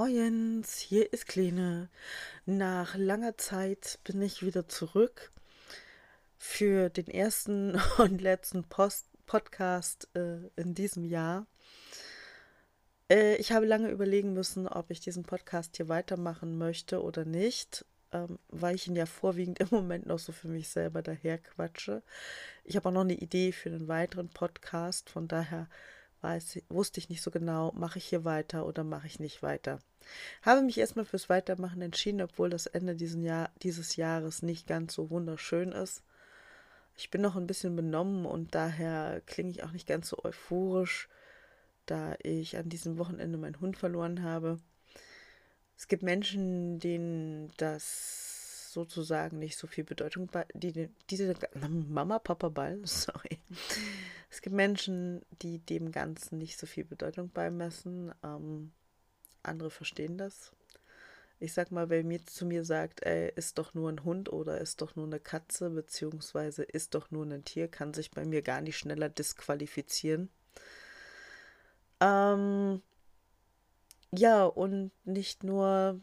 Moins, hier ist Kleine. Nach langer Zeit bin ich wieder zurück für den ersten und letzten Post Podcast äh, in diesem Jahr. Äh, ich habe lange überlegen müssen, ob ich diesen Podcast hier weitermachen möchte oder nicht, ähm, weil ich ihn ja vorwiegend im Moment noch so für mich selber daher quatsche. Ich habe auch noch eine Idee für einen weiteren Podcast, von daher weiß, wusste ich nicht so genau, mache ich hier weiter oder mache ich nicht weiter. Habe mich erstmal fürs Weitermachen entschieden, obwohl das Ende Jahr, dieses Jahres nicht ganz so wunderschön ist. Ich bin noch ein bisschen benommen und daher klinge ich auch nicht ganz so euphorisch, da ich an diesem Wochenende meinen Hund verloren habe. Es gibt Menschen, denen das sozusagen nicht so viel Bedeutung bei, die diese Mama Papa Ball, sorry. Es gibt Menschen, die dem Ganzen nicht so viel Bedeutung beimessen. Ähm, andere verstehen das. Ich sag mal, wer mir zu mir sagt, ey, ist doch nur ein Hund oder ist doch nur eine Katze, beziehungsweise ist doch nur ein Tier, kann sich bei mir gar nicht schneller disqualifizieren. Ähm, ja, und nicht nur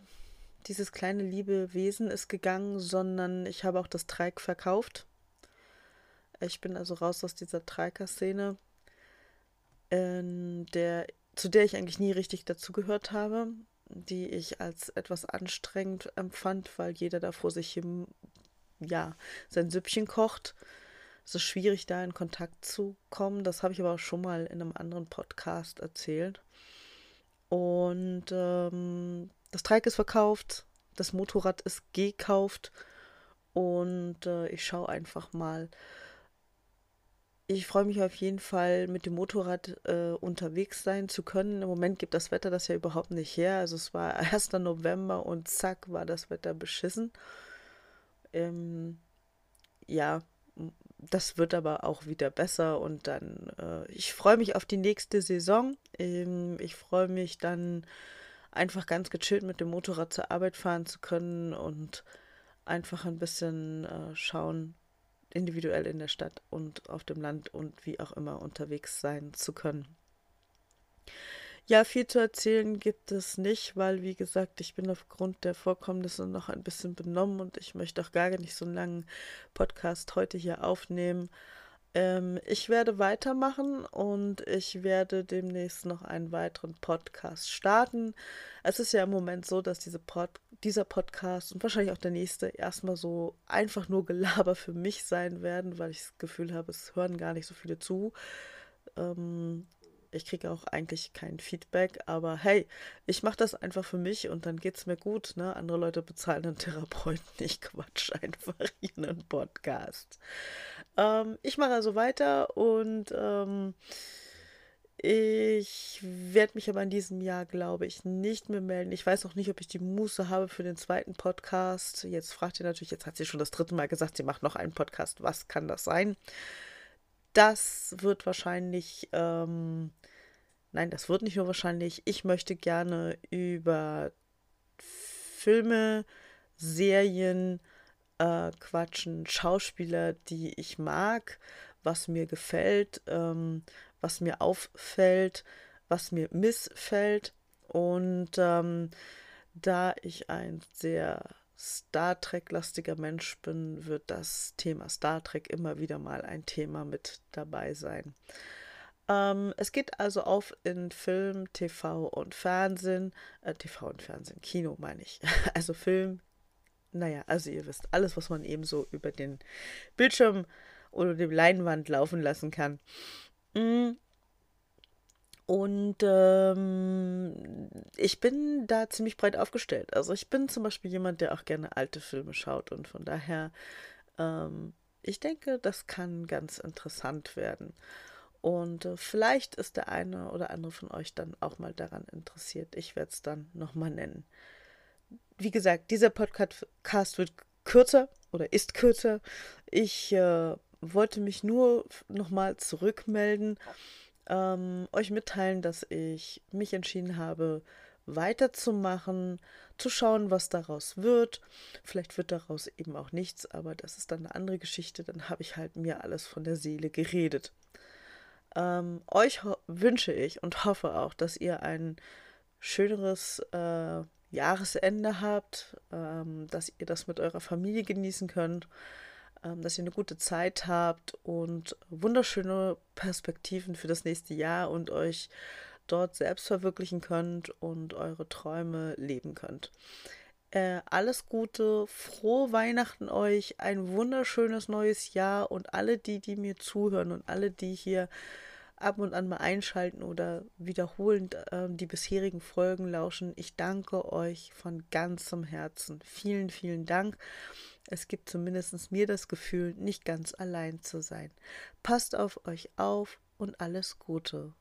dieses kleine liebe Wesen ist gegangen, sondern ich habe auch das Treik verkauft. Ich bin also raus aus dieser Treiker-Szene, der, zu der ich eigentlich nie richtig dazugehört habe, die ich als etwas anstrengend empfand, weil jeder da vor sich im, ja, sein Süppchen kocht. Es ist schwierig, da in Kontakt zu kommen. Das habe ich aber auch schon mal in einem anderen Podcast erzählt. Und ähm, das Treik ist verkauft, das Motorrad ist gekauft und äh, ich schaue einfach mal, ich freue mich auf jeden Fall, mit dem Motorrad äh, unterwegs sein zu können. Im Moment gibt das Wetter das ja überhaupt nicht her. Also es war 1. November und zack war das Wetter beschissen. Ähm, ja, das wird aber auch wieder besser und dann, äh, ich freue mich auf die nächste Saison. Ähm, ich freue mich dann einfach ganz gechillt mit dem Motorrad zur Arbeit fahren zu können und einfach ein bisschen äh, schauen, individuell in der Stadt und auf dem Land und wie auch immer unterwegs sein zu können. Ja, viel zu erzählen gibt es nicht, weil, wie gesagt, ich bin aufgrund der Vorkommnisse noch ein bisschen benommen und ich möchte auch gar nicht so einen langen Podcast heute hier aufnehmen. Ähm, ich werde weitermachen und ich werde demnächst noch einen weiteren Podcast starten. Es ist ja im Moment so, dass diese Pod dieser Podcast und wahrscheinlich auch der nächste erstmal so einfach nur Gelaber für mich sein werden, weil ich das Gefühl habe, es hören gar nicht so viele zu. Ähm, ich kriege auch eigentlich kein Feedback, aber hey, ich mache das einfach für mich und dann geht es mir gut. Ne? Andere Leute bezahlen einen Therapeuten, ich quatsch einfach einen Podcast. Ähm, ich mache also weiter und ähm, ich werde mich aber in diesem Jahr, glaube ich, nicht mehr melden. Ich weiß auch nicht, ob ich die Muße habe für den zweiten Podcast. Jetzt fragt ihr natürlich, jetzt hat sie schon das dritte Mal gesagt, sie macht noch einen Podcast. Was kann das sein? Das wird wahrscheinlich, ähm, nein, das wird nicht nur wahrscheinlich. Ich möchte gerne über Filme, Serien äh, quatschen, Schauspieler, die ich mag, was mir gefällt. Ähm, was mir auffällt, was mir missfällt. Und ähm, da ich ein sehr Star Trek-lastiger Mensch bin, wird das Thema Star Trek immer wieder mal ein Thema mit dabei sein. Ähm, es geht also auf in Film, TV und Fernsehen, äh, TV und Fernsehen, Kino meine ich. Also Film, naja, also ihr wisst, alles, was man eben so über den Bildschirm oder die Leinwand laufen lassen kann. Mm. Und ähm, ich bin da ziemlich breit aufgestellt. Also ich bin zum Beispiel jemand, der auch gerne alte Filme schaut und von daher, ähm, ich denke, das kann ganz interessant werden. Und äh, vielleicht ist der eine oder andere von euch dann auch mal daran interessiert. Ich werde es dann nochmal nennen. Wie gesagt, dieser Podcast wird kürzer oder ist kürzer. Ich äh, wollte mich nur nochmal zurückmelden, ähm, euch mitteilen, dass ich mich entschieden habe, weiterzumachen, zu schauen, was daraus wird. Vielleicht wird daraus eben auch nichts, aber das ist dann eine andere Geschichte. Dann habe ich halt mir alles von der Seele geredet. Ähm, euch wünsche ich und hoffe auch, dass ihr einen schöneres äh, Jahresende habt, ähm, dass ihr das mit eurer Familie genießen könnt, dass ihr eine gute Zeit habt und wunderschöne Perspektiven für das nächste Jahr und euch dort selbst verwirklichen könnt und eure Träume leben könnt. Äh, alles Gute, frohe Weihnachten euch, ein wunderschönes neues Jahr und alle die, die mir zuhören und alle, die hier ab und an mal einschalten oder wiederholend äh, die bisherigen Folgen lauschen. Ich danke euch von ganzem Herzen. Vielen, vielen Dank. Es gibt zumindest mir das Gefühl, nicht ganz allein zu sein. Passt auf euch auf und alles Gute.